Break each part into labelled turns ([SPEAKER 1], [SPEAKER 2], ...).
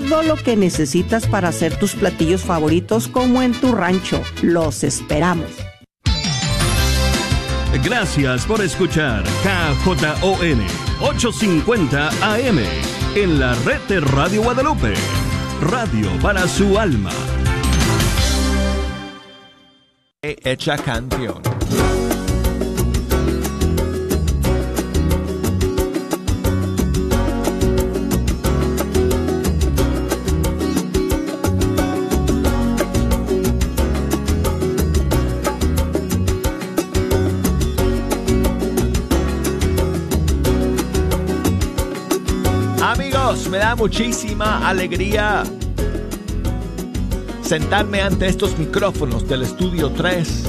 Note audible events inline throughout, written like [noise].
[SPEAKER 1] todo lo que necesitas para hacer tus platillos favoritos como en tu rancho. Los esperamos.
[SPEAKER 2] Gracias por escuchar KJON 850 AM en la red de Radio Guadalupe. Radio para su alma.
[SPEAKER 3] Hecha canción. Me da muchísima alegría sentarme ante estos micrófonos del estudio 3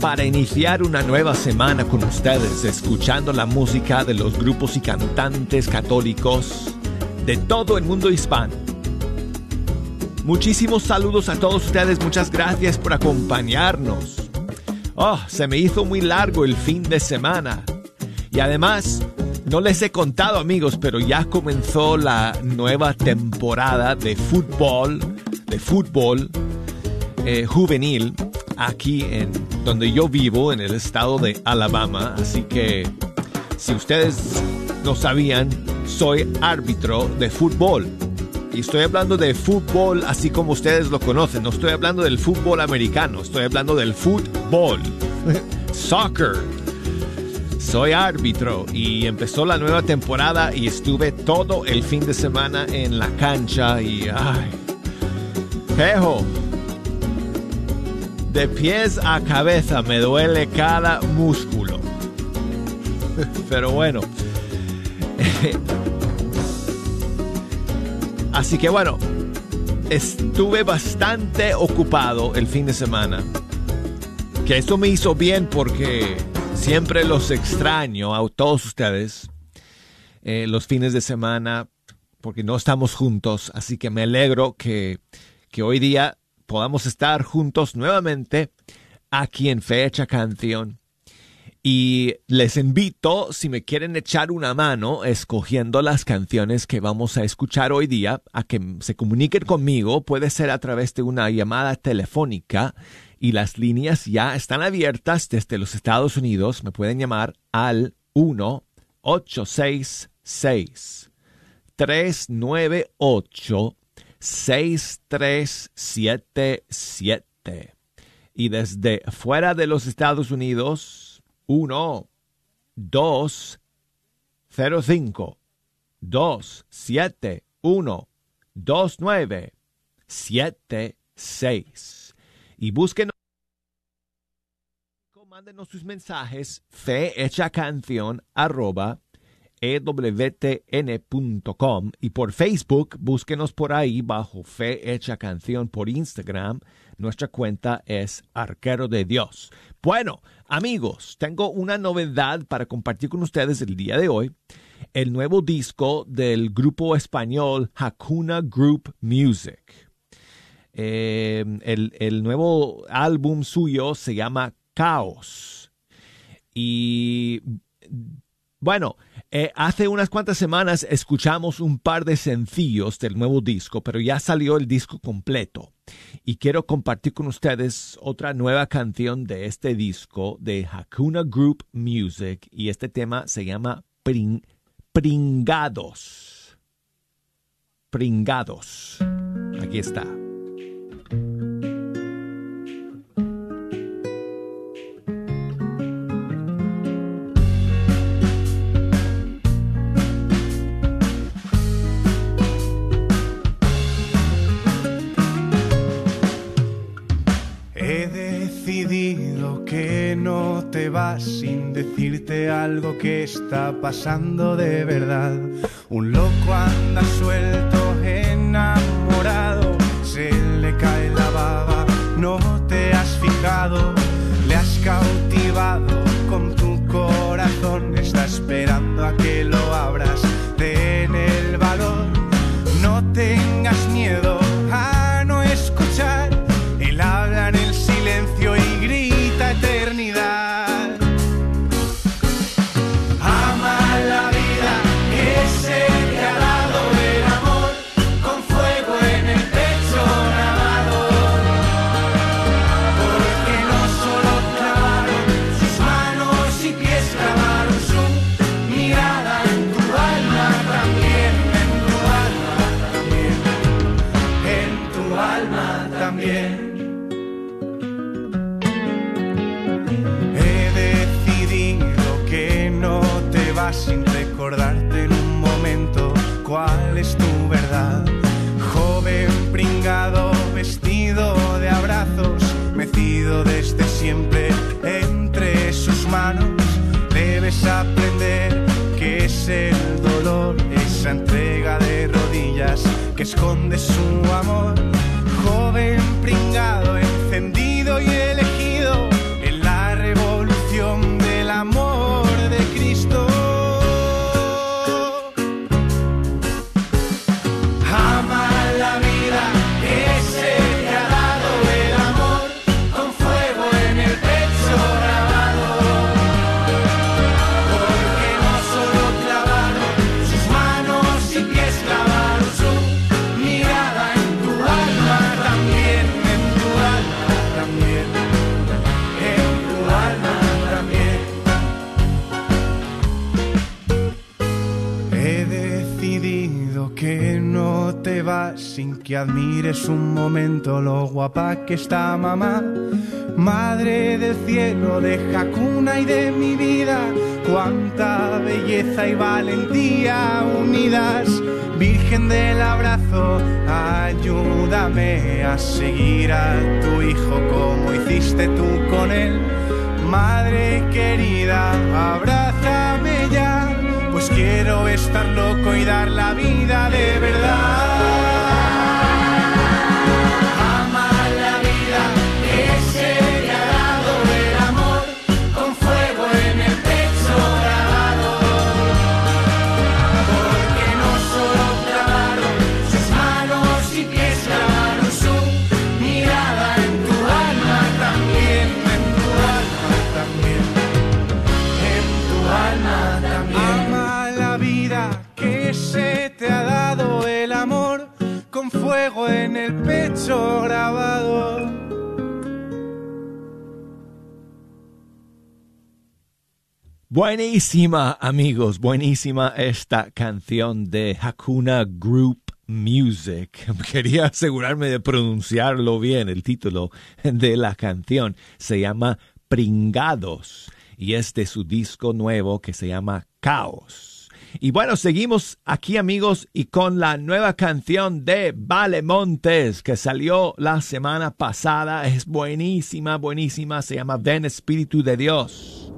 [SPEAKER 3] para iniciar una nueva semana con ustedes, escuchando la música de los grupos y cantantes católicos de todo el mundo hispano. Muchísimos saludos a todos ustedes, muchas gracias por acompañarnos. Oh, se me hizo muy largo el fin de semana. Y además, no les he contado amigos, pero ya comenzó la nueva temporada de fútbol, de fútbol eh, juvenil aquí en donde yo vivo, en el estado de Alabama. Así que si ustedes no sabían, soy árbitro de fútbol. Y estoy hablando de fútbol así como ustedes lo conocen. No estoy hablando del fútbol americano, estoy hablando del fútbol. [laughs] Soccer soy árbitro y empezó la nueva temporada y estuve todo el fin de semana en la cancha y ay, pejo, de pies a cabeza me duele cada músculo. [laughs] Pero bueno. [laughs] Así que bueno, estuve bastante ocupado el fin de semana. Que esto me hizo bien porque Siempre los extraño a todos ustedes eh, los fines de semana porque no estamos juntos, así que me alegro que, que hoy día podamos estar juntos nuevamente aquí en Fecha Canción. Y les invito, si me quieren echar una mano escogiendo las canciones que vamos a escuchar hoy día, a que se comuniquen conmigo. Puede ser a través de una llamada telefónica y las líneas ya están abiertas desde los Estados Unidos. Me pueden llamar al 1-866 398 6377 y desde fuera de los Estados Unidos 1 2 05 2 7 1 2 9 7 6 y búsquenos. Mándenos sus mensajes fe hecha canción arroba ewtn.com y por Facebook búsquenos por ahí bajo Fe Hecha Canción por Instagram. Nuestra cuenta es Arquero de Dios. Bueno, amigos, tengo una novedad para compartir con ustedes el día de hoy. El nuevo disco del grupo español Hakuna Group Music. Eh, el, nuevo álbum suyo se llama Caos. Y bueno, eh, hace unas cuantas semanas escuchamos un par de sencillos del nuevo disco, pero ya salió el disco completo. Y quiero compartir con ustedes otra nueva canción de este disco de Hakuna Group Music. Y este tema se llama Pringados. Pringados. Aquí está.
[SPEAKER 4] Vas sin decirte algo que está pasando de verdad. Un loco anda suelto, enamorado, se le cae la baba, no te has fijado, le has cautivado con tu corazón, está esperando a que lo abras, Debes aprender que es el dolor, esa entrega de rodillas que esconde su amor. Joven pringado, encendido y elegido que admires un momento lo guapa que está mamá. Madre del cielo, de Hakuna y de mi vida, cuánta belleza y valentía unidas. Virgen del abrazo, ayúdame a seguir a tu hijo como hiciste tú con él. Madre querida, abrázame ya, pues quiero estar loco y dar la vida de verdad. Con fuego en el pecho grabado.
[SPEAKER 3] Buenísima, amigos, buenísima esta canción de Hakuna Group Music. [laughs] Quería asegurarme de pronunciarlo bien. El título de la canción se llama Pringados y es de su disco nuevo que se llama Caos. Y bueno, seguimos aquí amigos y con la nueva canción de Vale Montes que salió la semana pasada. Es buenísima, buenísima. Se llama Ven Espíritu de Dios.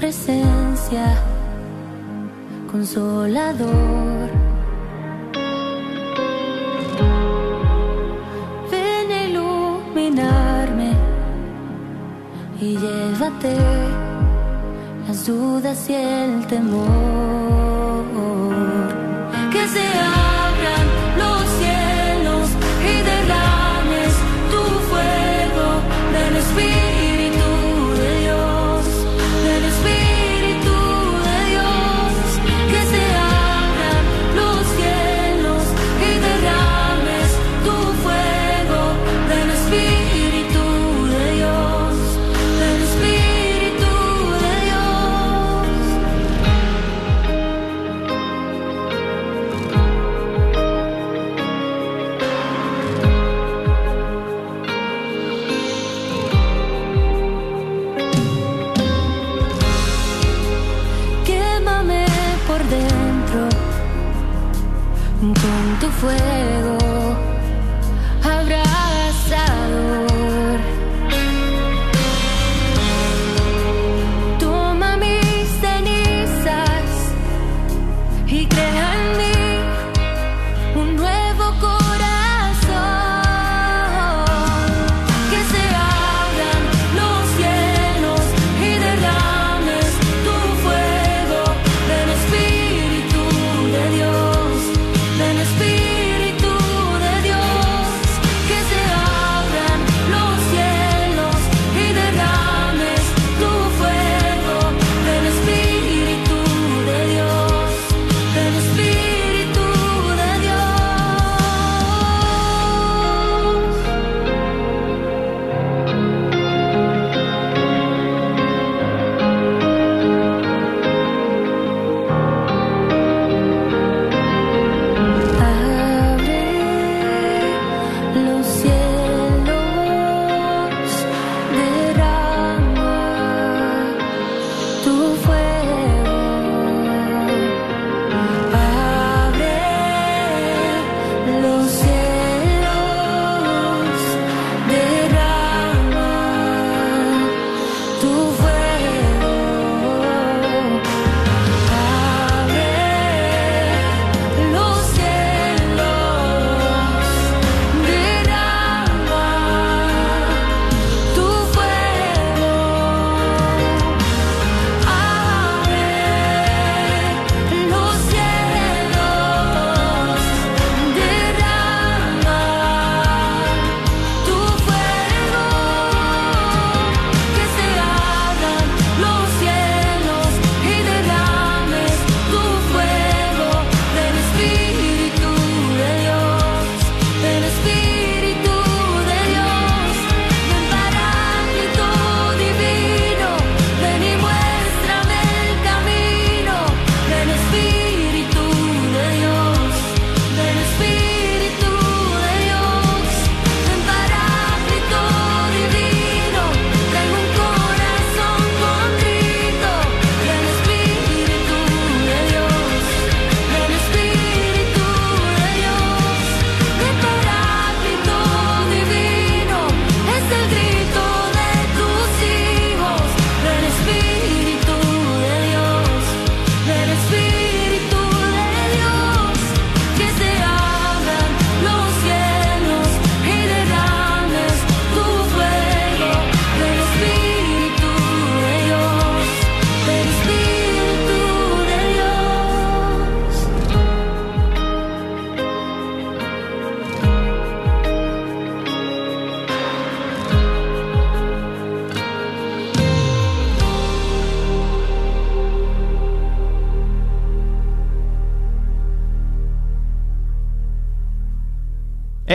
[SPEAKER 5] Presencia, consolador. Ven a iluminarme y llévate las dudas y el temor. Que se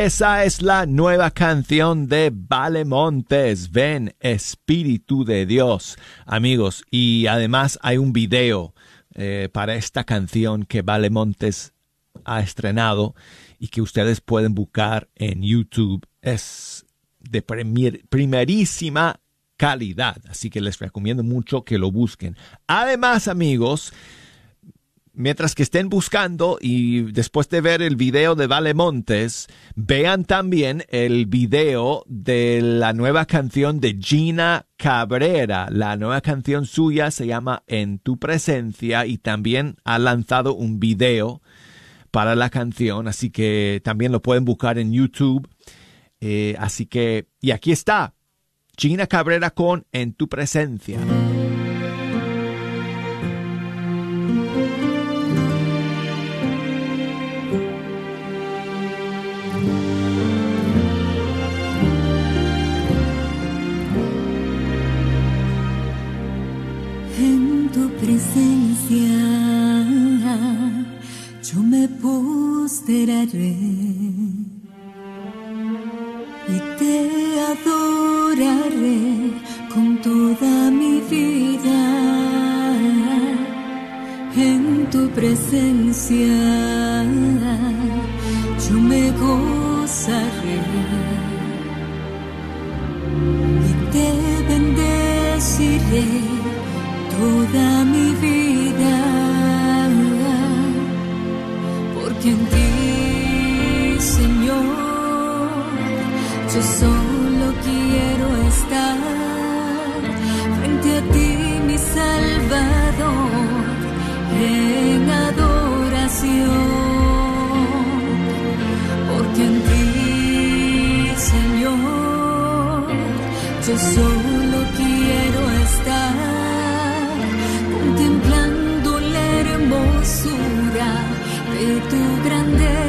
[SPEAKER 3] Esa es la nueva canción de Vale Montes, Ven Espíritu de Dios, amigos. Y además hay un video eh, para esta canción que Vale Montes ha estrenado y que ustedes pueden buscar en YouTube. Es de primerísima calidad, así que les recomiendo mucho que lo busquen. Además, amigos, mientras que estén buscando y después de ver el video de Vale Montes, vean también el video de la nueva canción de Gina Cabrera. La nueva canción suya se llama En tu presencia y también ha lanzado un video para la canción, así que también lo pueden buscar en YouTube. Eh, así que, y aquí está, Gina Cabrera con En tu presencia.
[SPEAKER 6] Me posteraré y te adoraré con toda mi vida. En tu presencia yo me gozaré y te bendeciré toda mi vida, en ti, Señor, yo solo quiero estar frente a ti, mi Salvador, en adoración, porque en ti, Señor, yo solo quiero estar contemplando la hermosura de tu grandeza.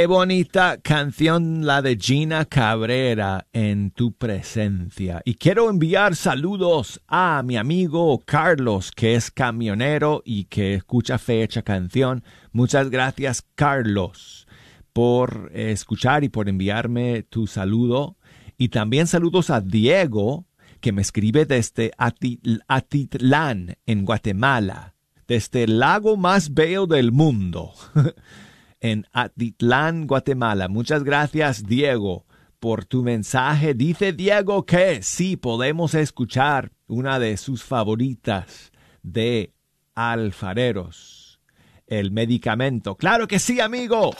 [SPEAKER 3] Qué bonita canción la de Gina Cabrera en tu presencia. Y quiero enviar saludos a mi amigo Carlos, que es camionero y que escucha fecha canción. Muchas gracias, Carlos, por escuchar y por enviarme tu saludo. Y también saludos a Diego, que me escribe desde Atitlán, en Guatemala, desde el lago más bello del mundo. [laughs] en Atitlán, Guatemala. Muchas gracias, Diego, por tu mensaje. Dice Diego que sí podemos escuchar una de sus favoritas de alfareros, el medicamento. Claro que sí, amigo.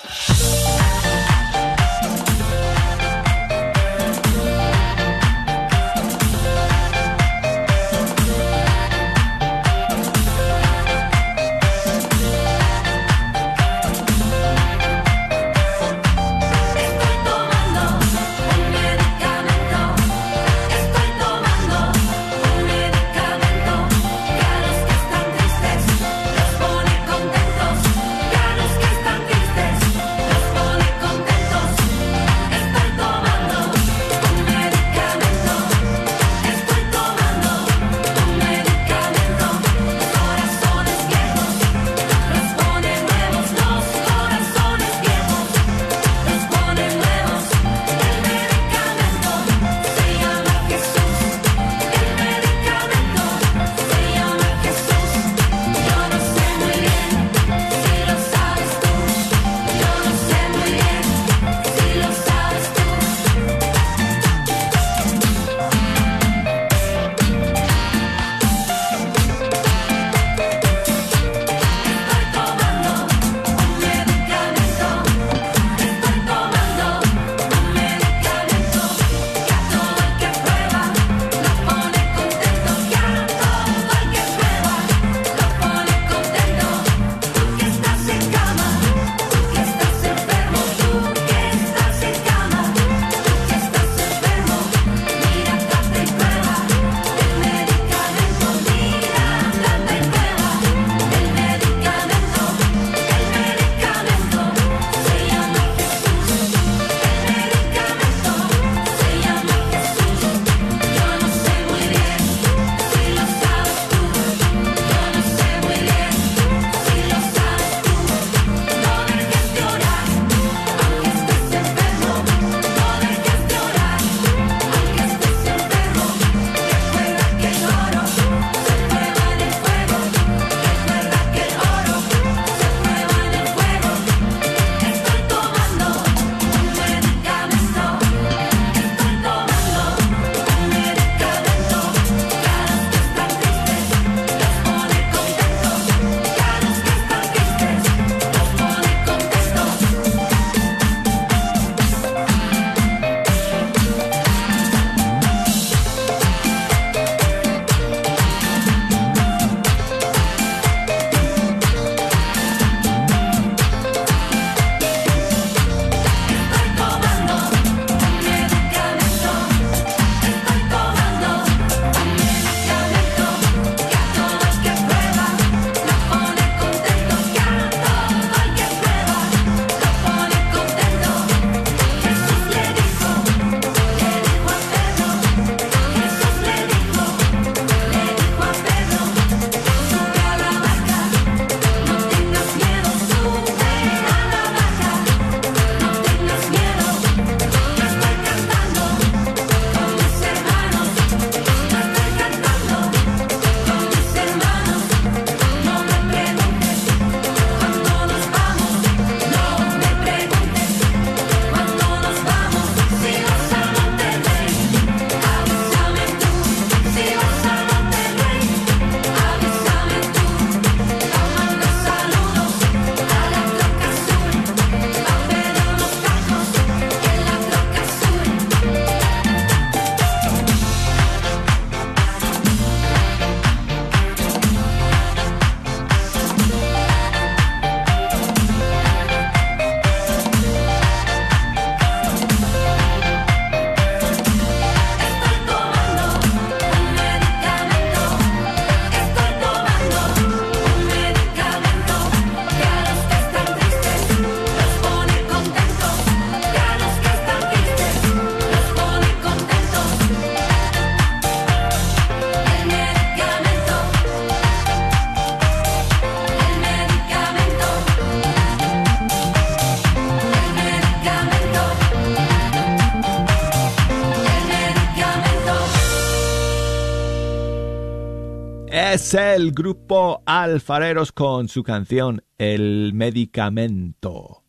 [SPEAKER 3] El grupo Alfareros con su canción El Medicamento.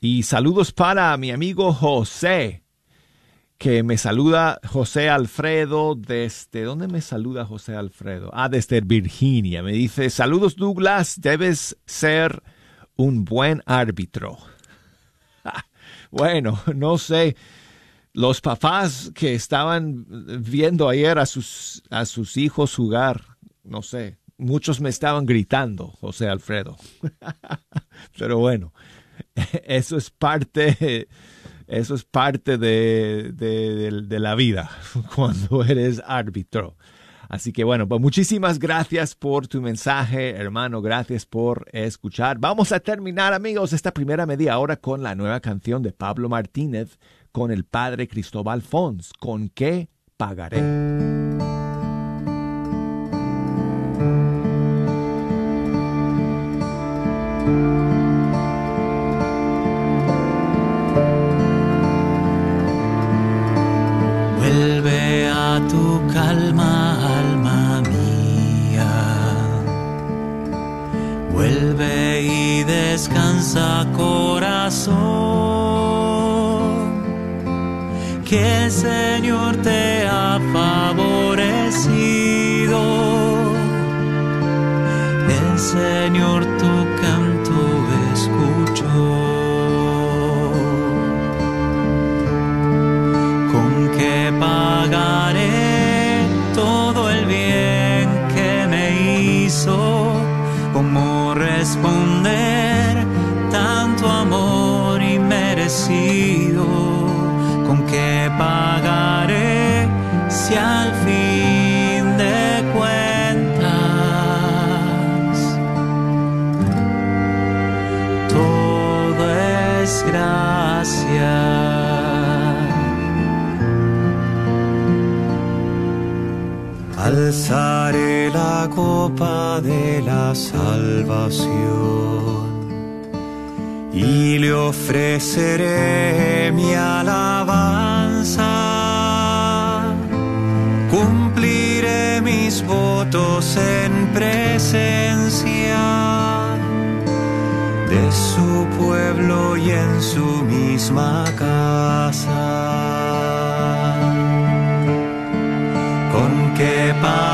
[SPEAKER 3] Y saludos para mi amigo José, que me saluda José Alfredo desde... ¿Dónde me saluda José Alfredo? Ah, desde Virginia. Me dice, saludos Douglas, debes ser un buen árbitro. [laughs] bueno, no sé los papás que estaban viendo ayer a sus, a sus hijos jugar, no sé, muchos me estaban gritando, José Alfredo. [laughs] Pero bueno, [laughs] eso es parte, eso es parte de, de, la vida [laughs] cuando eres árbitro. Así que bueno, pues muchísimas gracias por tu mensaje, hermano. Gracias por escuchar. Vamos a terminar, amigos, esta primera media hora con la nueva canción de Pablo Martínez con el padre Cristóbal Fons. ¿Con qué pagaré?
[SPEAKER 7] Copa de la salvación y le ofreceré mi alabanza. Cumpliré mis votos en presencia de su pueblo y en su misma casa. ¿Con qué pagaré?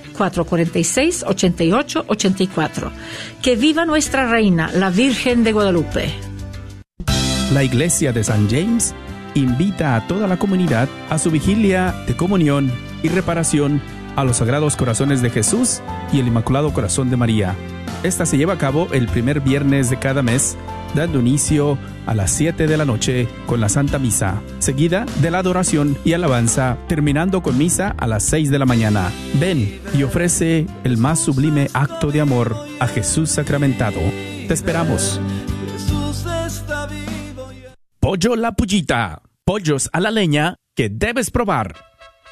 [SPEAKER 8] 446-8884. Que viva nuestra reina, la Virgen de Guadalupe.
[SPEAKER 9] La Iglesia de San James invita a toda la comunidad a su vigilia de comunión y reparación a los Sagrados Corazones de Jesús y el Inmaculado Corazón de María. Esta se lleva a cabo el primer viernes de cada mes dando inicio a las 7 de la noche con la Santa Misa, seguida de la adoración y alabanza, terminando con misa a las 6 de la mañana. Ven y ofrece el más sublime acto de amor a Jesús sacramentado. Te esperamos. Pollo la pullita. Pollos a la leña que debes probar.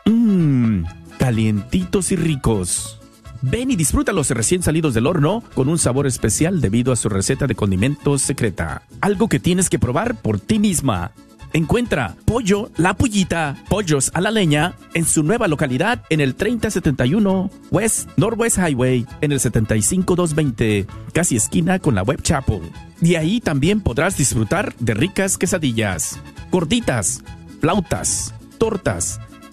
[SPEAKER 9] Mmm, calientitos y ricos. Ven y disfrútalos recién salidos del horno con un sabor especial debido a su receta de condimentos secreta. Algo que tienes que probar por ti misma. Encuentra Pollo La Pullita, Pollos a la Leña, en su nueva localidad en el 3071 West Northwest Highway, en el 75220, casi esquina con la Web Chapel. Y ahí también podrás disfrutar de ricas quesadillas, gorditas, flautas, tortas,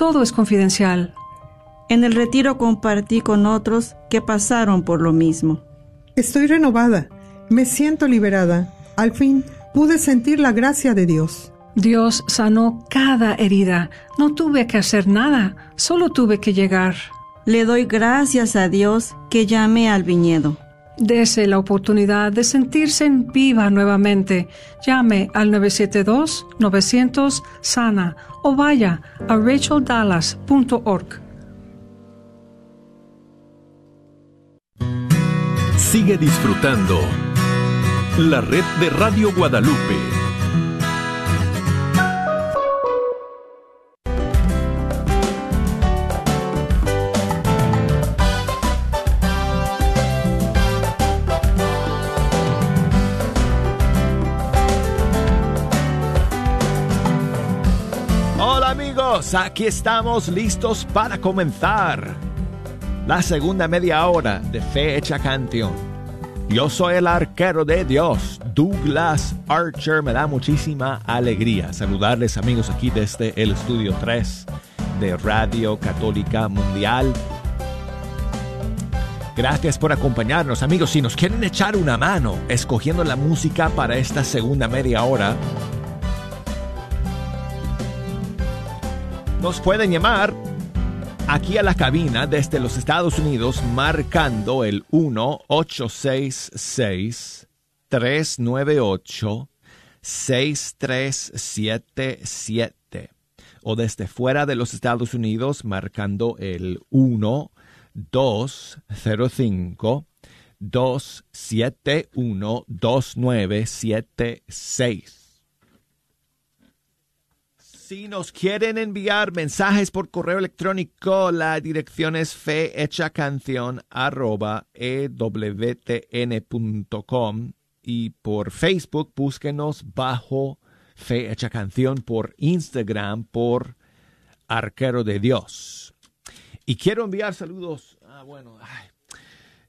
[SPEAKER 10] todo es confidencial.
[SPEAKER 1] En el retiro compartí con otros que pasaron por lo mismo.
[SPEAKER 11] Estoy renovada, me siento liberada. Al fin pude sentir la gracia de Dios.
[SPEAKER 10] Dios sanó cada herida. No tuve que hacer nada, solo tuve que llegar.
[SPEAKER 1] Le doy gracias a Dios que llamé al viñedo.
[SPEAKER 10] Dese la oportunidad de sentirse en viva nuevamente. Llame al 972-900-SANA o vaya a racheldallas.org.
[SPEAKER 2] Sigue disfrutando la red de Radio Guadalupe.
[SPEAKER 3] Aquí estamos listos para comenzar la segunda media hora de Fe Hecha Canción. Yo soy el arquero de Dios, Douglas Archer. Me da muchísima alegría saludarles amigos aquí desde el estudio 3 de Radio Católica Mundial. Gracias por acompañarnos amigos. Si nos quieren echar una mano escogiendo la música para esta segunda media hora, nos pueden llamar aquí a la cabina desde los Estados Unidos marcando el 1-866-398-6377 o desde fuera de los Estados Unidos marcando el 1-205 271 2976 si nos quieren enviar mensajes por correo electrónico, la dirección es fehechacancion.ewtn.com y por Facebook búsquenos bajo Fe Hecha Canción, por Instagram por Arquero de Dios. Y quiero enviar saludos, ah, bueno,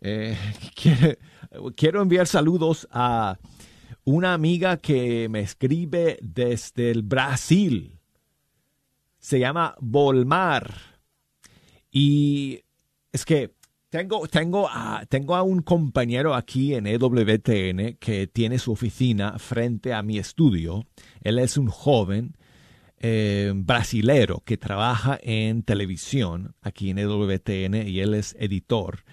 [SPEAKER 3] eh, [laughs] quiero, quiero enviar saludos a una amiga que me escribe desde el Brasil se llama Volmar. Y es que tengo, tengo, a, tengo a un compañero aquí en EWTN que tiene su oficina frente a mi estudio. Él es un joven eh, brasilero que trabaja en televisión aquí en EWTN y él es editor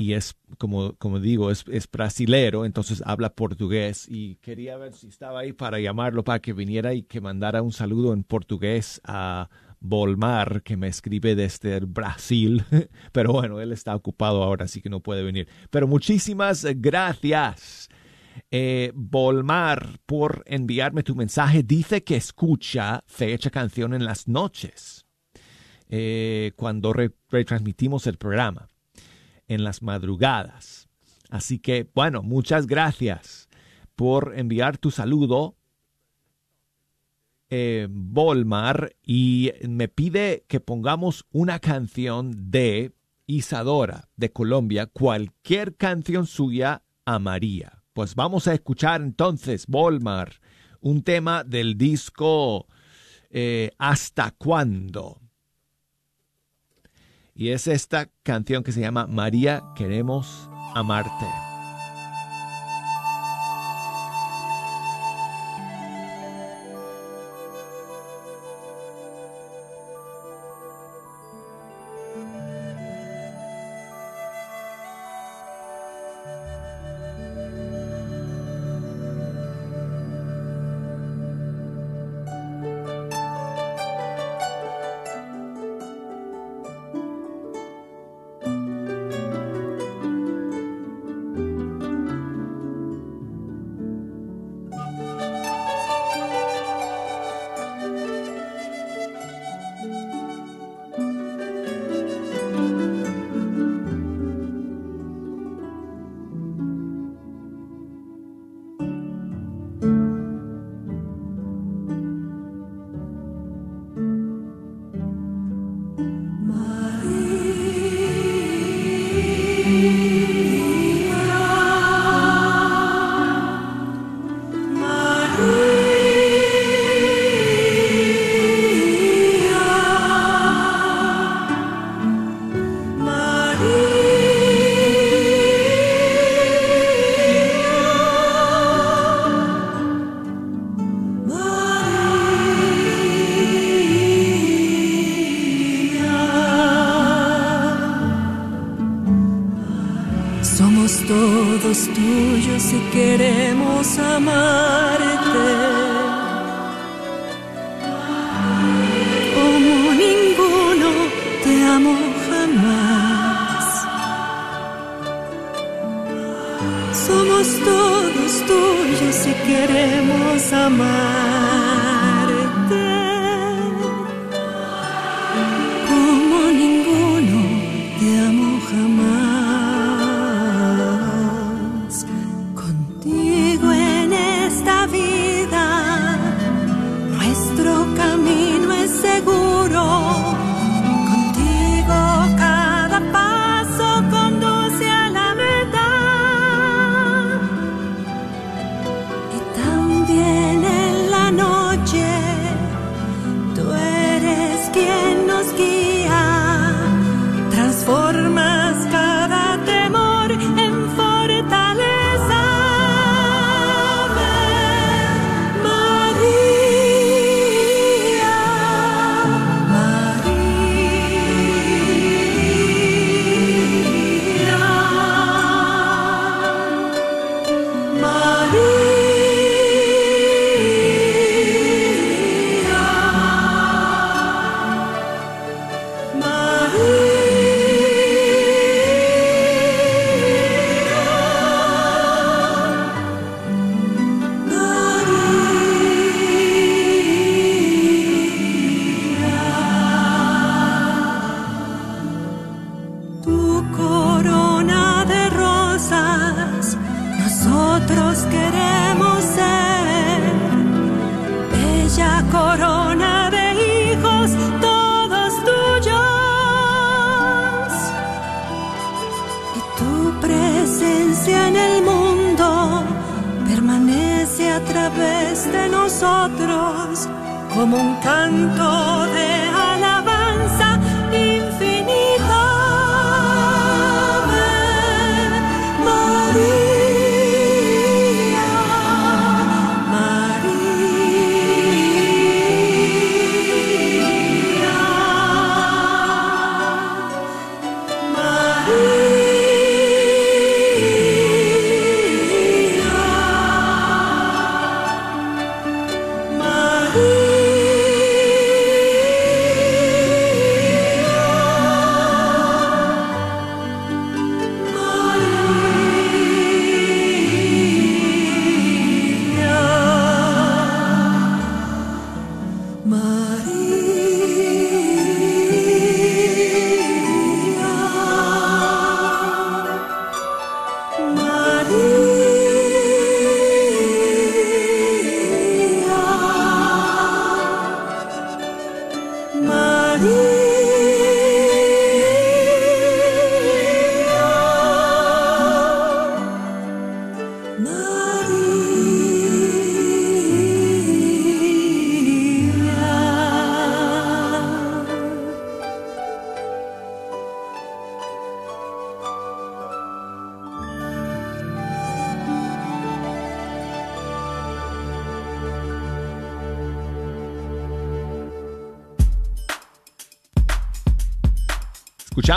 [SPEAKER 3] y es, como, como digo, es, es, brasilero, entonces habla portugués y quería ver si estaba ahí para llamarlo para que viniera y que mandara un saludo en portugués a Volmar, que me escribe desde el Brasil, [laughs] pero bueno, él está ocupado ahora, así que no puede venir. Pero muchísimas gracias. Eh, Volmar por enviarme tu mensaje. Dice que escucha fecha canción en las noches, eh, cuando retransmitimos el programa en las madrugadas. Así que, bueno, muchas gracias por enviar tu saludo, eh, Volmar, y me pide que pongamos una canción de Isadora de Colombia, cualquier canción suya a María. Pues vamos a escuchar entonces, Volmar,
[SPEAKER 6] un tema del disco eh, ¿Hasta cuándo? Y es esta canción que se llama María, queremos amarte.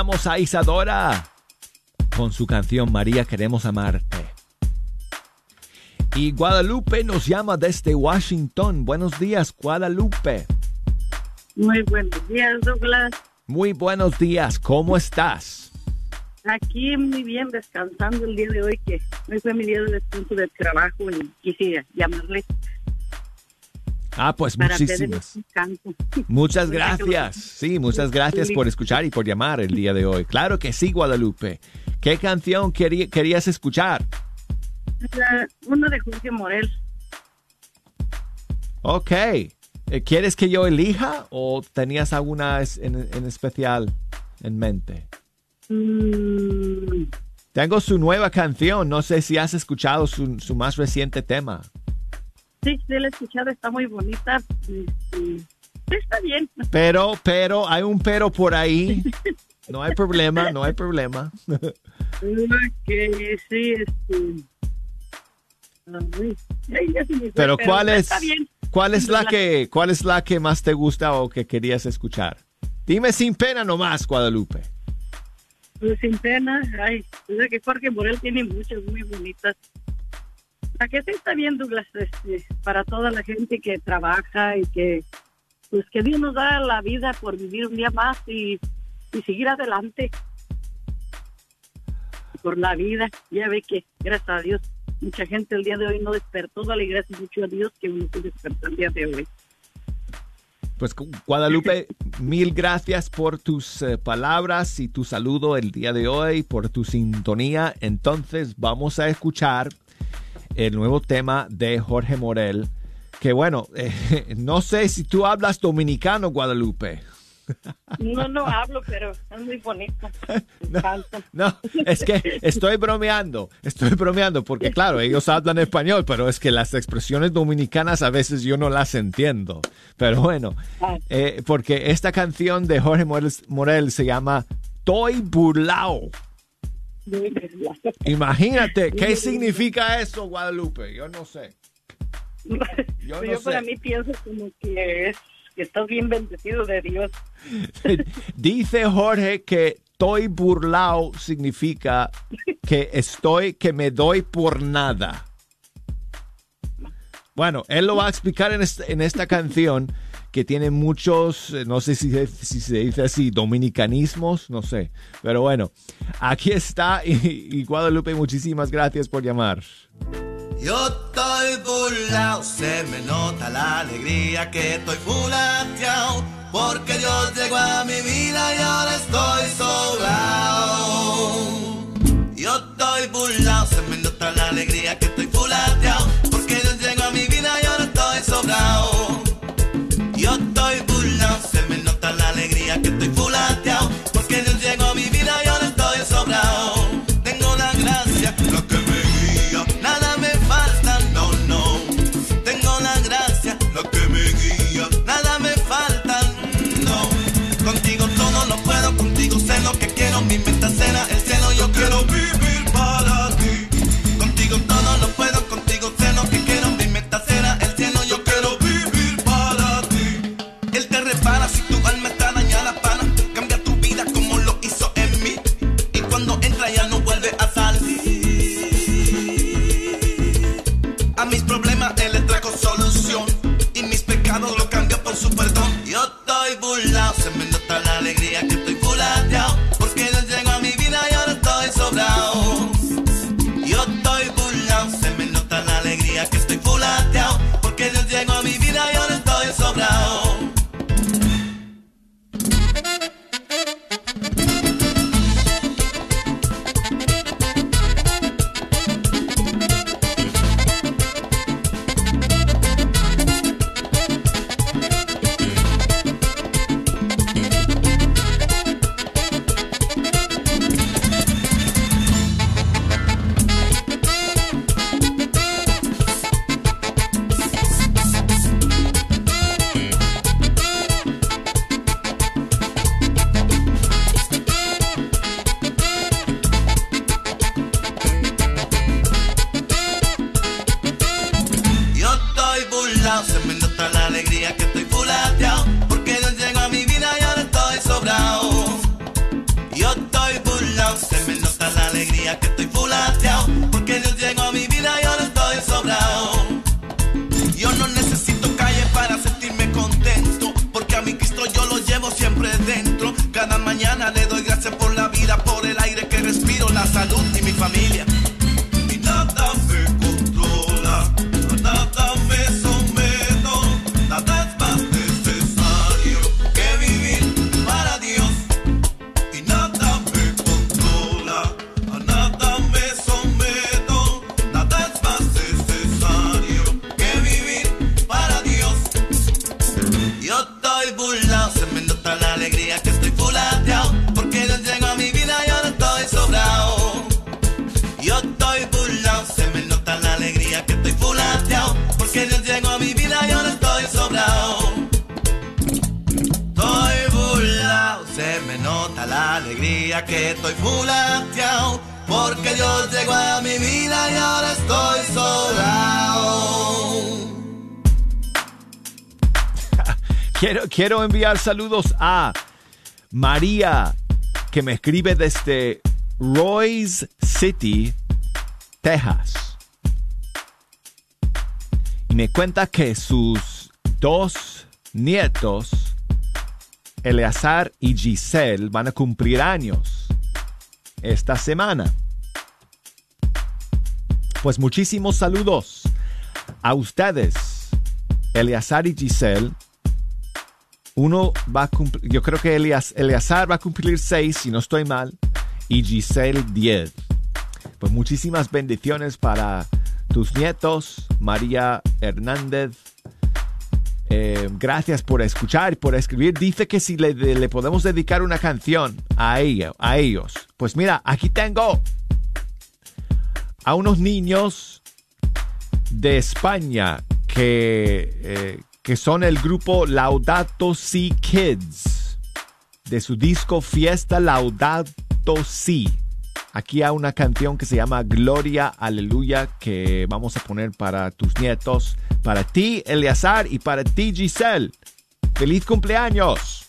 [SPEAKER 3] Escuchamos a Isadora con su canción María Queremos Amarte. Y Guadalupe nos llama desde Washington. Buenos días, Guadalupe.
[SPEAKER 12] Muy buenos días, Douglas.
[SPEAKER 3] Muy buenos días, ¿cómo estás?
[SPEAKER 12] Aquí muy bien, descansando el día de hoy, que hoy fue mi día de descanso del trabajo y quisiera llamarle
[SPEAKER 3] Ah, pues muchísimas. Muchas [laughs] gracias. Sí, muchas gracias por escuchar y por llamar el día de hoy. Claro que sí, Guadalupe. ¿Qué canción querí- querías escuchar?
[SPEAKER 12] La- Uno de Jorge Morel.
[SPEAKER 3] Ok. Eh, ¿Quieres que yo elija o tenías alguna en especial en mente?
[SPEAKER 12] Mm,
[SPEAKER 3] Tengo su nueva canción. No sé si has escuchado su, su más reciente tema.
[SPEAKER 12] Sí, sí, la he escuchado, está muy bonita. sí, está bien.
[SPEAKER 3] Pero, pero, hay un pero por ahí. [laughs] No hay problema, no hay problema.
[SPEAKER 12] Que sí, este.
[SPEAKER 3] Pero ¿cuál es, cuál es la que, cuál es la que más te gusta o que querías escuchar? Dime sin pena nomás, Guadalupe.
[SPEAKER 12] Pues sin pena, ay, es que Jorge Morel tiene muchas muy bonitas. La que sí está bien, Douglas, este, para toda la gente que trabaja y que, pues que Dios nos da la vida por vivir un día más y, y seguir adelante por la vida. Ya ve que, gracias a Dios, mucha gente el día de hoy no despertó, dale gracias mucho a Dios que uno se despertó el día de hoy.
[SPEAKER 3] Pues Guadalupe, mil gracias por tus eh, palabras y tu saludo el día de hoy, por tu sintonía. Entonces vamos a escuchar el nuevo tema de Jorge Morel, que bueno, eh, [laughs] no sé si tú hablas dominicano, Guadalupe.
[SPEAKER 12] No, no hablo, pero es muy bonito. [laughs] Encanta.
[SPEAKER 3] No, es que estoy bromeando, estoy bromeando porque claro, ellos hablan español, pero es que las expresiones dominicanas a veces yo no las entiendo. Pero bueno, eh, porque esta canción de Jorge Morel, Morel se llama Toy Burlao. [laughs] Imagínate, ¿qué significa eso, Guadalupe? Yo no sé. Yo
[SPEAKER 12] Pues
[SPEAKER 3] no
[SPEAKER 12] yo para mí pienso como que es que estás bien bendecido de Dios. [laughs]
[SPEAKER 3] Dice Jorge que estoy burlao significa que estoy, que me doy por nada. Bueno, él lo va a explicar en, este- en esta canción que tiene muchos, eh, no sé si, si se dice así, dominicanismos, no sé. Pero bueno, aquí está [laughs] y, y Guadalupe, muchísimas gracias por llamar.
[SPEAKER 13] Yo estoy burlao, se me nota la alegría que estoy fulateado, porque Dios llegó a mi vida y ahora estoy sobrado. Yo estoy burlao, se me nota la alegría que estoy fulateado, porque Dios llegó a mi vida y ahora estoy sobrado. La que estoy fulateado, porque Dios llegó a mi vida y ahora estoy sobrado. Tengo la gracia, lo que me guía, nada me falta, no, no. Tengo la gracia, lo que me guía, nada me falta, no. Contigo todo lo puedo, contigo sé lo que quiero, mi meta Quiero
[SPEAKER 3] enviar saludos a María, que me escribe desde Royce City, Texas. Y me cuenta que sus dos nietos, Eleazar y Giselle, van a cumplir años esta semana. Pues muchísimos saludos a ustedes, Eleazar y Giselle, uno va a cumplir, yo creo que Elias, Eleazar va a cumplir 6, si no estoy mal, y Giselle 10. Pues muchísimas bendiciones para tus nietos, María Hernández. Eh, gracias por escuchar, por escribir. Dice que si le, podemos dedicar una canción a, ella, a ellos. Pues mira, aquí tengo a unos niños de España que, eh, que son el grupo Laudato Si Kids, de su disco Fiesta Laudato Si. Aquí hay una canción que se llama Gloria, Aleluya, que vamos a poner para tus nietos, para ti, Eleazar, y para ti, Giselle. ¡Feliz cumpleaños!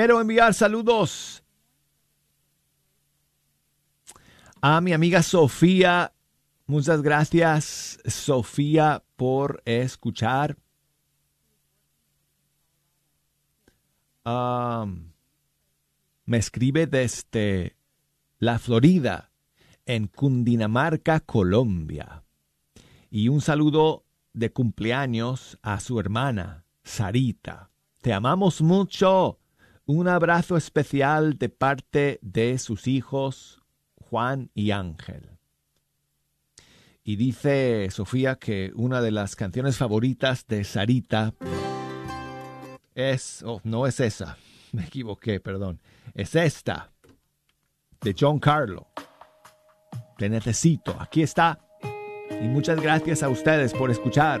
[SPEAKER 14] Quiero
[SPEAKER 3] enviar saludos a mi amiga Sofía. Muchas gracias, Sofía, por escuchar. Me escribe desde la Florida, en Cundinamarca, Colombia. Y un saludo de cumpleaños a su hermana, Sarita. Te amamos mucho. Un abrazo especial de parte de sus hijos, Juan y Ángel. Y dice Sofía que una de las canciones favoritas de Sarita es, oh, no es esa, [laughs] me equivoqué, perdón, es esta, de John Carlo. Te necesito, aquí está. Y muchas gracias a ustedes por escuchar.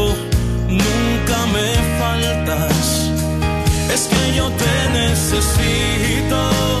[SPEAKER 15] Es que yo te necesito.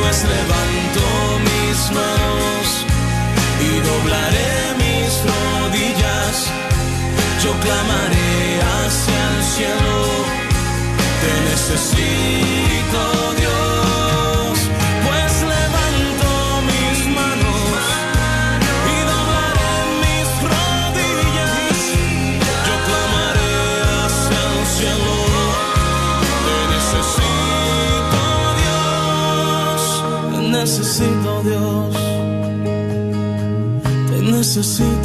[SPEAKER 15] Pues levanto mis manos y doblaré mis rodillas. Yo clamaré hacia el cielo, te necesito necesito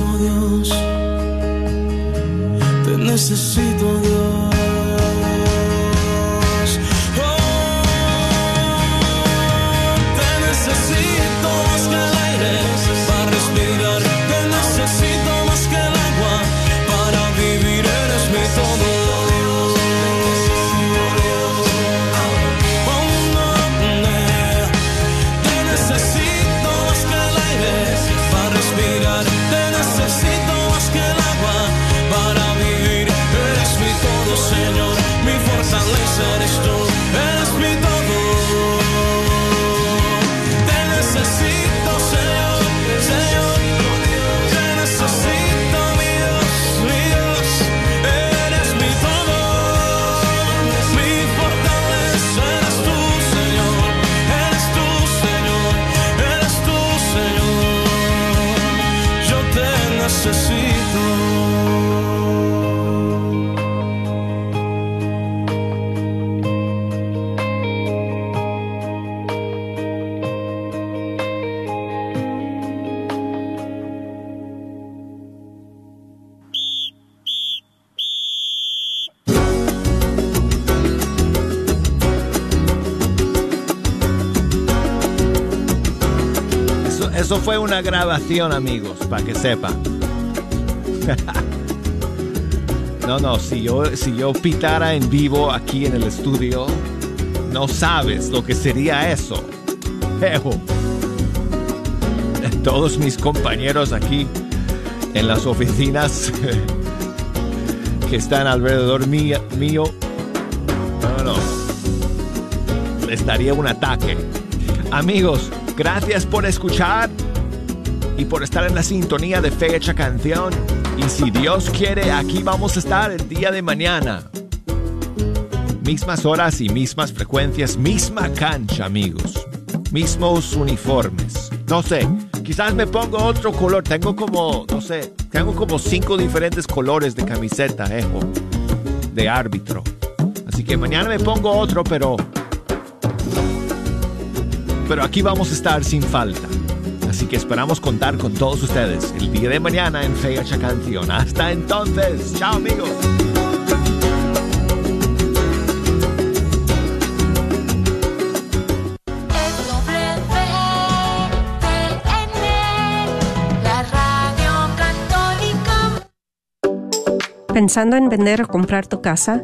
[SPEAKER 3] amigos, para que sepan. [laughs] no, no, si yo, si yo pitara en vivo aquí en el estudio, no sabes lo que sería eso. [laughs] Todos mis compañeros aquí en las oficinas [laughs] que están alrededor mía- mío, no, no, les daría un ataque. Amigos, gracias por escuchar y por estar en la sintonía de Fecha Canción. Y si Dios quiere, aquí vamos a estar el día de mañana. Mismas horas y mismas frecuencias, misma cancha, amigos. Mismos uniformes. No sé, quizás me pongo otro color. Tengo como, no sé, tengo como cinco diferentes colores de camiseta, ejo, de árbitro. Así que mañana me pongo otro, pero pero aquí vamos a estar sin falta. Que esperamos contar con todos ustedes el día de mañana en Fecha Canción. Hasta entonces, chao amigos.
[SPEAKER 16] Pensando en vender o comprar tu casa,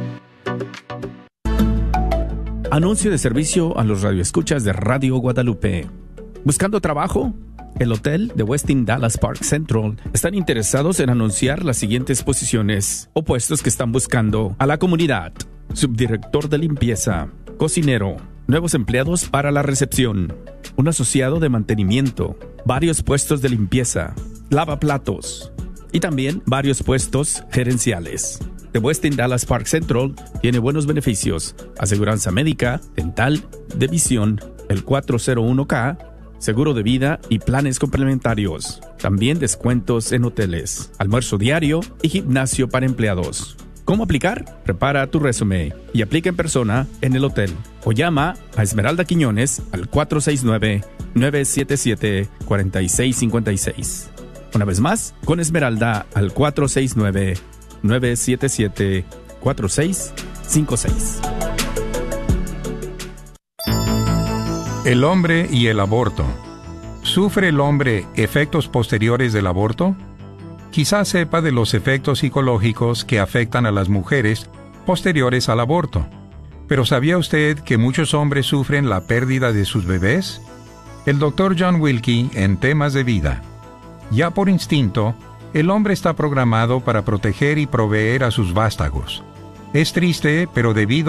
[SPEAKER 9] Anuncio de servicio a los radioescuchas de Radio Guadalupe. ¿Buscando trabajo? El hotel de Westin Dallas Park Central están interesados en anunciar las siguientes posiciones o puestos que están buscando a la comunidad. Subdirector de limpieza, cocinero, nuevos empleados para la recepción, un asociado de mantenimiento, varios puestos de limpieza, lavaplatos y también varios puestos gerenciales. The Westin Dallas Park Central tiene buenos beneficios, aseguranza médica, dental, de visión, el 401k, seguro de vida y planes complementarios. También descuentos en hoteles, almuerzo diario y gimnasio para empleados. ¿Cómo aplicar? Prepara tu resumen y aplica en persona en el hotel o llama a Esmeralda Quiñones al 469-977-4656. Una vez más, con Esmeralda al 469-977-4656.
[SPEAKER 17] El hombre y el aborto. ¿Sufre el hombre efectos posteriores del aborto? Quizás sepa de los efectos psicológicos que afectan a las mujeres posteriores al aborto. Pero ¿sabía usted que muchos hombres sufren la pérdida de sus bebés? El doctor John Wilkie en temas de vida. Ya por instinto, el hombre está programado para proteger y proveer a sus vástagos. Es triste, pero debido